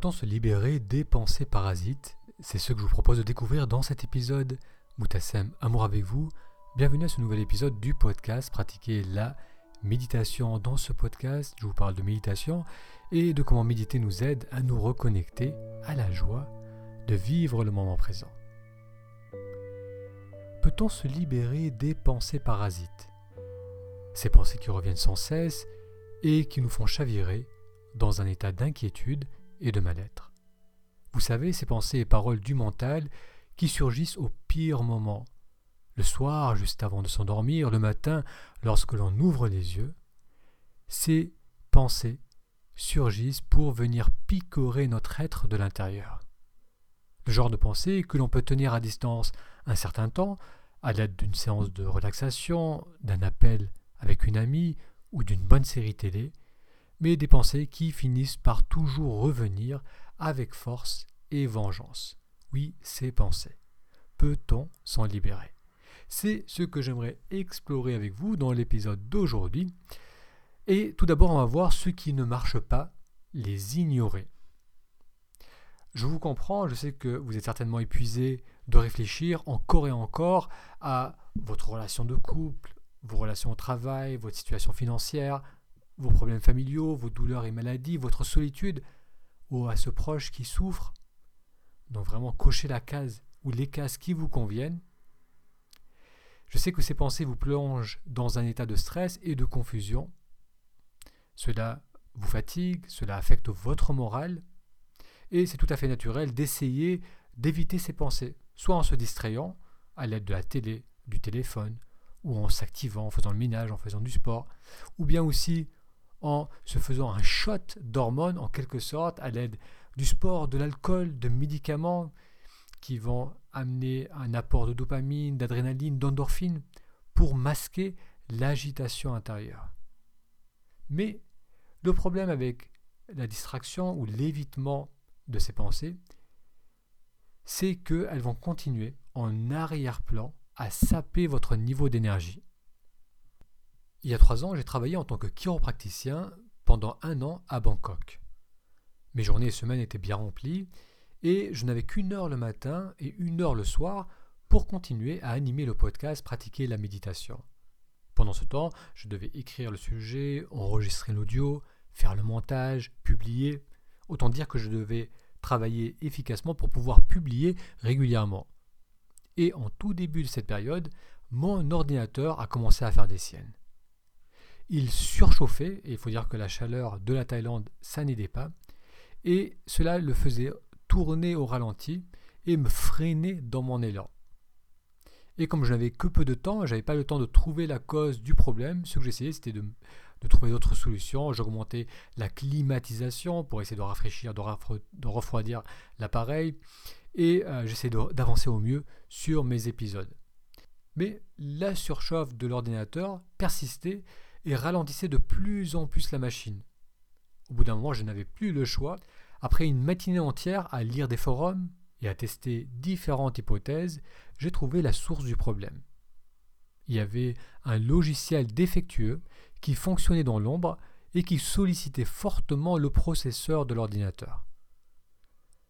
Peut-on se libérer des pensées parasites? C'est ce que je vous propose de découvrir dans cet épisode. Moutassem, amour avec vous. Bienvenue à ce nouvel épisode du podcast Pratiquer la méditation. Dans ce podcast, je vous parle de méditation et de comment méditer nous aide à nous reconnecter à la joie de vivre le moment présent. Peut-on se libérer des pensées parasites? Ces pensées qui reviennent sans cesse et qui nous font chavirer dans un état d'inquiétude et de mal-être. Vous savez, ces pensées et paroles du mental qui surgissent au pire moment, le soir juste avant de s'endormir, le matin lorsque l'on ouvre les yeux, ces pensées surgissent pour venir picorer notre être de l'intérieur. Le genre de pensée que l'on peut tenir à distance un certain temps, à l'aide d'une séance de relaxation, d'un appel avec une amie ou d'une bonne série télé, mais des pensées qui finissent par toujours revenir avec force et vengeance. Oui, ces pensées. Peut-on s'en libérer? C'est ce que j'aimerais explorer avec vous dans l'épisode d'aujourd'hui. Et tout d'abord, on va voir ce qui ne marche pas, les ignorer. Je vous comprends, je sais que vous êtes certainement épuisé de réfléchir encore et encore à votre relation de couple, vos relations au travail, votre situation financière, vos problèmes familiaux, vos douleurs et maladies, votre solitude, ou à ce proche qui souffre. Donc vraiment cochez la case ou les cases qui vous conviennent. Je sais que ces pensées vous plongent dans un état de stress et de confusion. Cela vous fatigue, cela affecte votre morale, et c'est tout à fait naturel d'essayer d'éviter ces pensées, soit en se distrayant à l'aide de la télé, du téléphone, ou en s'activant, en faisant le ménage, en faisant du sport, ou bien aussi en se faisant un shot d'hormones en quelque sorte à l'aide du sport, de l'alcool, de médicaments qui vont amener un apport de dopamine, d'adrénaline, d'endorphine pour masquer l'agitation intérieure. Mais le problème avec la distraction ou l'évitement de ces pensées, c'est qu'elles vont continuer en arrière-plan à saper votre niveau d'énergie. Il y a trois ans, j'ai travaillé en tant que chiropracticien pendant un an à Bangkok. Mes journées et semaines étaient bien remplies et je n'avais qu'une heure le matin et une heure le soir pour continuer à animer le podcast Pratiquer la méditation. Pendant ce temps, je devais écrire le sujet, enregistrer l'audio, faire le montage, publier. Autant dire que je devais travailler efficacement pour pouvoir publier régulièrement. Et en tout début de cette période, mon ordinateur a commencé à faire des siennes il surchauffait, et il faut dire que la chaleur de la Thaïlande, ça n'aidait pas, et cela le faisait tourner au ralenti et me freiner dans mon élan. Et comme je n'avais que peu de temps, j'avais pas le temps de trouver la cause du problème, ce que j'essayais c'était de, trouver d'autres solutions. J'augmentais la climatisation pour essayer de rafraîchir, de, refroidir l'appareil, et euh, j'essayais d'avancer au mieux sur mes épisodes. Mais la surchauffe de l'ordinateur persistait et ralentissait de plus en plus la machine. Au bout d'un moment, je n'avais plus le choix. Après une matinée entière à lire des forums et à tester différentes hypothèses, j'ai trouvé la source du problème. Il y avait un logiciel défectueux qui fonctionnait dans l'ombre et qui sollicitait fortement le processeur de l'ordinateur.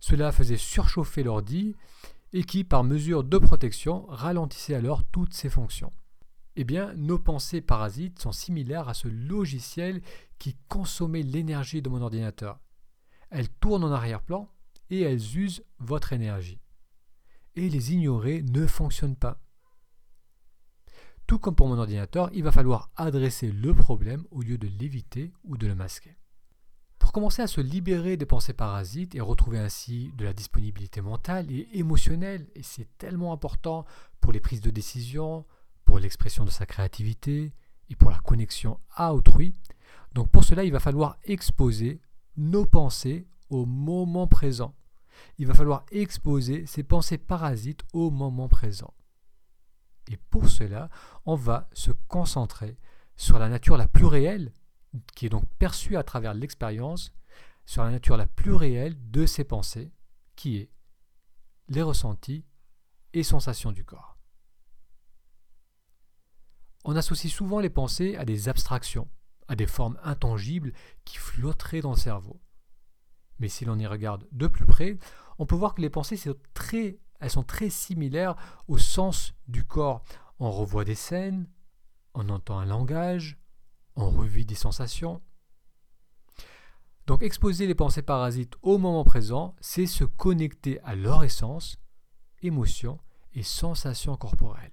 Cela faisait surchauffer l'ordi et qui, par mesure de protection, ralentissait alors toutes ses fonctions eh bien, nos pensées parasites sont similaires à ce logiciel qui consommait l'énergie de mon ordinateur. Elles tournent en arrière-plan et elles usent votre énergie. Et les ignorer ne fonctionne pas. Tout comme pour mon ordinateur, il va falloir adresser le problème au lieu de l'éviter ou de le masquer. Pour commencer à se libérer des pensées parasites et retrouver ainsi de la disponibilité mentale et émotionnelle, et c'est tellement important pour les prises de décision, pour l'expression de sa créativité et pour la connexion à autrui. Donc pour cela, il va falloir exposer nos pensées au moment présent. Il va falloir exposer ces pensées parasites au moment présent. Et pour cela, on va se concentrer sur la nature la plus réelle, qui est donc perçue à travers l'expérience, sur la nature la plus réelle de ces pensées, qui est les ressentis et sensations du corps. On associe souvent les pensées à des abstractions, à des formes intangibles qui flotteraient dans le cerveau. Mais si l'on y regarde de plus près, on peut voir que les pensées sont très, elles sont très similaires au sens du corps. On revoit des scènes, on entend un langage, on revit des sensations. Donc exposer les pensées parasites au moment présent, c'est se connecter à leur essence, émotions et sensations corporelles.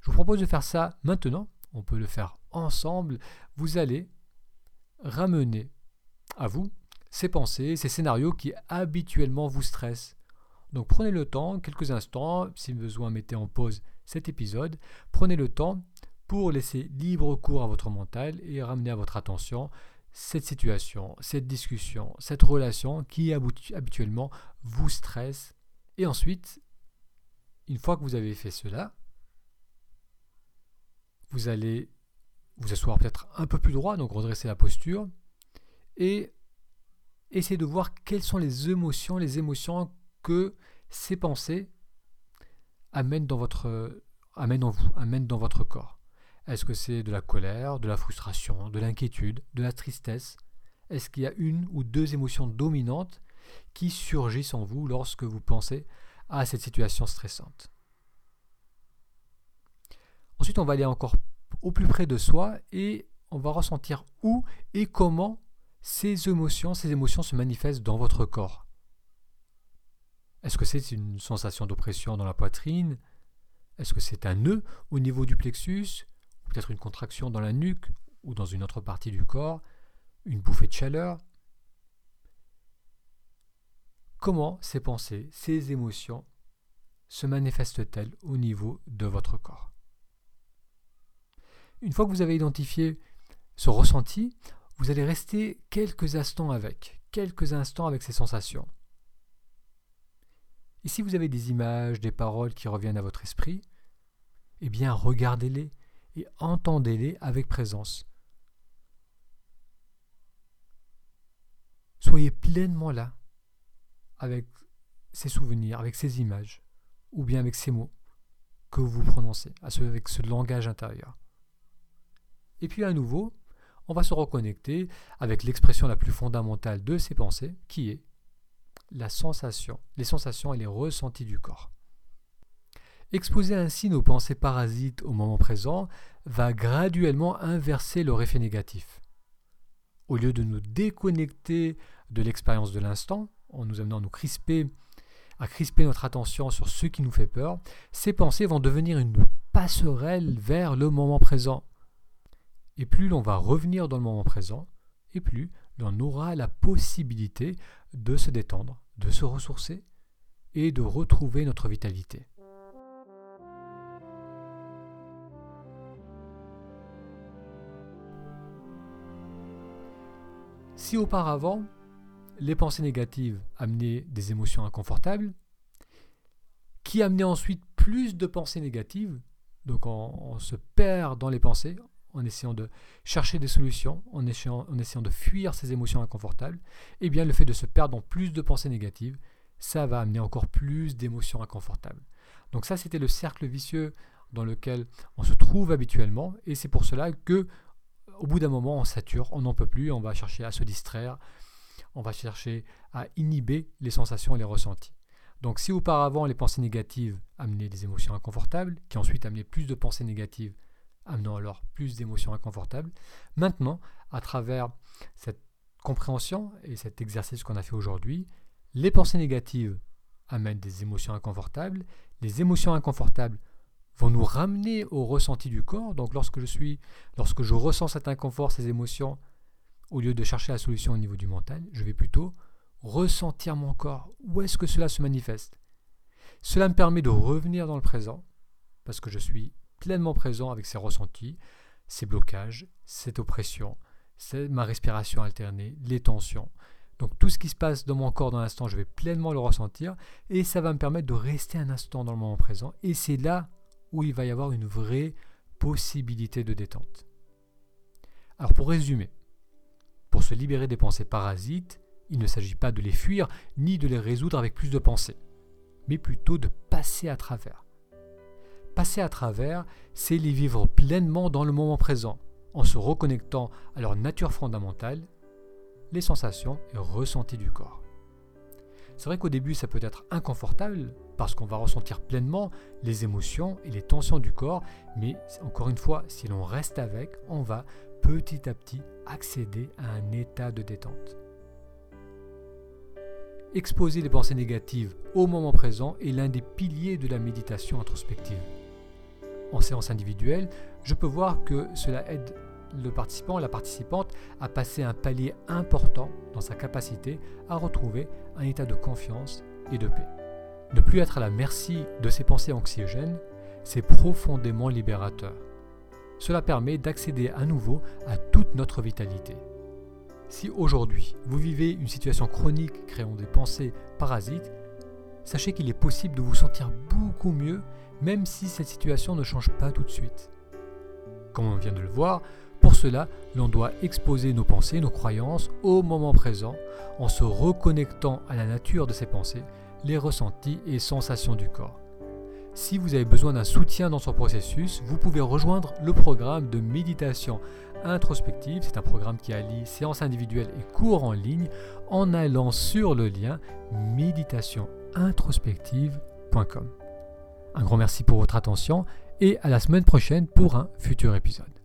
Je vous propose de faire ça maintenant, on peut le faire ensemble. Vous allez ramener à vous ces pensées, ces scénarios qui habituellement vous stressent. Donc prenez le temps, quelques instants, si besoin mettez en pause cet épisode, prenez le temps pour laisser libre cours à votre mental et ramener à votre attention cette situation, cette discussion, cette relation qui habituellement vous stresse. Et ensuite, une fois que vous avez fait cela, vous allez vous asseoir peut-être un peu plus droit, donc redresser la posture, et essayer de voir quelles sont les émotions, les émotions que ces pensées amènent dans votre, amènent en vous, amènent dans votre corps. Est-ce que c'est de la colère, de la frustration, de l'inquiétude, de la tristesse? Est-ce qu'il y a une ou deux émotions dominantes qui surgissent en vous lorsque vous pensez à cette situation stressante? Ensuite, on va aller encore au plus près de soi et on va ressentir où et comment ces émotions, ces émotions se manifestent dans votre corps. Est-ce que c'est une sensation d'oppression dans la poitrine? Est-ce que c'est un nœud au niveau du plexus? Peut-être une contraction dans la nuque ou dans une autre partie du corps, une bouffée de chaleur? Comment ces pensées, ces émotions se manifestent-elles au niveau de votre corps? Une fois que vous avez identifié ce ressenti, vous allez rester quelques instants avec, quelques instants avec ces sensations. Et si vous avez des images, des paroles qui reviennent à votre esprit, eh bien regardez-les, et entendez-les avec présence. Soyez pleinement là avec ces souvenirs, avec ces images, ou bien avec ces mots que vous prononcez, avec ce langage intérieur. Et puis à nouveau, on va se reconnecter avec l'expression la plus fondamentale de ces pensées, qui est la sensation, les sensations et les ressentis du corps. Exposer ainsi nos pensées parasites au moment présent va graduellement inverser leur effet négatif. Au lieu de nous déconnecter de l'expérience de l'instant, en nous amenant à nous crisper, à crisper notre attention sur ce qui nous fait peur, ces pensées vont devenir une passerelle vers le moment présent. Et plus l'on va revenir dans le moment présent, et plus l'on aura la possibilité de se détendre, de se ressourcer et de retrouver notre vitalité. Si auparavant, les pensées négatives amenaient des émotions inconfortables, qui amenaient ensuite plus de pensées négatives, donc on, se perd dans les pensées, en essayant de chercher des solutions, en essayant, de fuir ces émotions inconfortables, eh bien le fait de se perdre dans plus de pensées négatives, ça va amener encore plus d'émotions inconfortables. Donc ça, c'était le cercle vicieux dans lequel on se trouve habituellement, et c'est pour cela que au bout d'un moment, on sature, on n'en peut plus, on va chercher à se distraire, on va chercher à inhiber les sensations et les ressentis. Donc si auparavant les pensées négatives amenaient des émotions inconfortables, qui ensuite amenaient plus de pensées négatives, amenant alors plus d'émotions inconfortables, maintenant, à travers cette compréhension et cet exercice qu'on a fait aujourd'hui, les pensées négatives amènent des émotions inconfortables, les émotions inconfortables vont nous ramener au ressenti du corps. Donc lorsque je suis, lorsque je ressens cet inconfort, ces émotions, au lieu de chercher la solution au niveau du mental, je vais plutôt ressentir mon corps. Où est-ce que cela se manifeste? Cela me permet de revenir dans le présent, parce que je suis pleinement présent avec ces ressentis, ces blocages, cette oppression, ma respiration alternée, les tensions. Donc tout ce qui se passe dans mon corps dans l'instant, je vais pleinement le ressentir et ça va me permettre de rester un instant dans le moment présent. Et c'est là où il va y avoir une vraie possibilité de détente. Alors pour résumer, pour se libérer des pensées parasites, il ne s'agit pas de les fuir ni de les résoudre avec plus de pensées, mais plutôt de passer à travers. Passer à travers, c'est les vivre pleinement dans le moment présent, en se reconnectant à leur nature fondamentale, les sensations et ressentis du corps. C'est vrai qu'au début, ça peut être inconfortable parce qu'on va ressentir pleinement les émotions et les tensions du corps, mais encore une fois, si l'on reste avec, on va petit à petit accéder à un état de détente. Exposer les pensées négatives au moment présent est l'un des piliers de la méditation introspective. En séance individuelle, je peux voir que cela aide le participant, la participante, à passer un palier important dans sa capacité à retrouver un état de confiance et de paix. Ne plus être à la merci de ses pensées anxiogènes, c'est profondément libérateur. Cela permet d'accéder à nouveau à toute notre vitalité. Si aujourd'hui vous vivez une situation chronique créant des pensées parasites, sachez qu'il est possible de vous sentir beaucoup mieux même si cette situation ne change pas tout de suite. Comme on vient de le voir, pour cela, l'on doit exposer nos pensées, nos croyances au moment présent en se reconnectant à la nature de ces pensées, les ressentis et sensations du corps. Si vous avez besoin d'un soutien dans ce processus, vous pouvez rejoindre le programme de méditation introspective. C'est un programme qui allie séances individuelles et cours en ligne en allant sur le lien méditationintrospective.com. Un grand merci pour votre attention et à la semaine prochaine pour un futur épisode.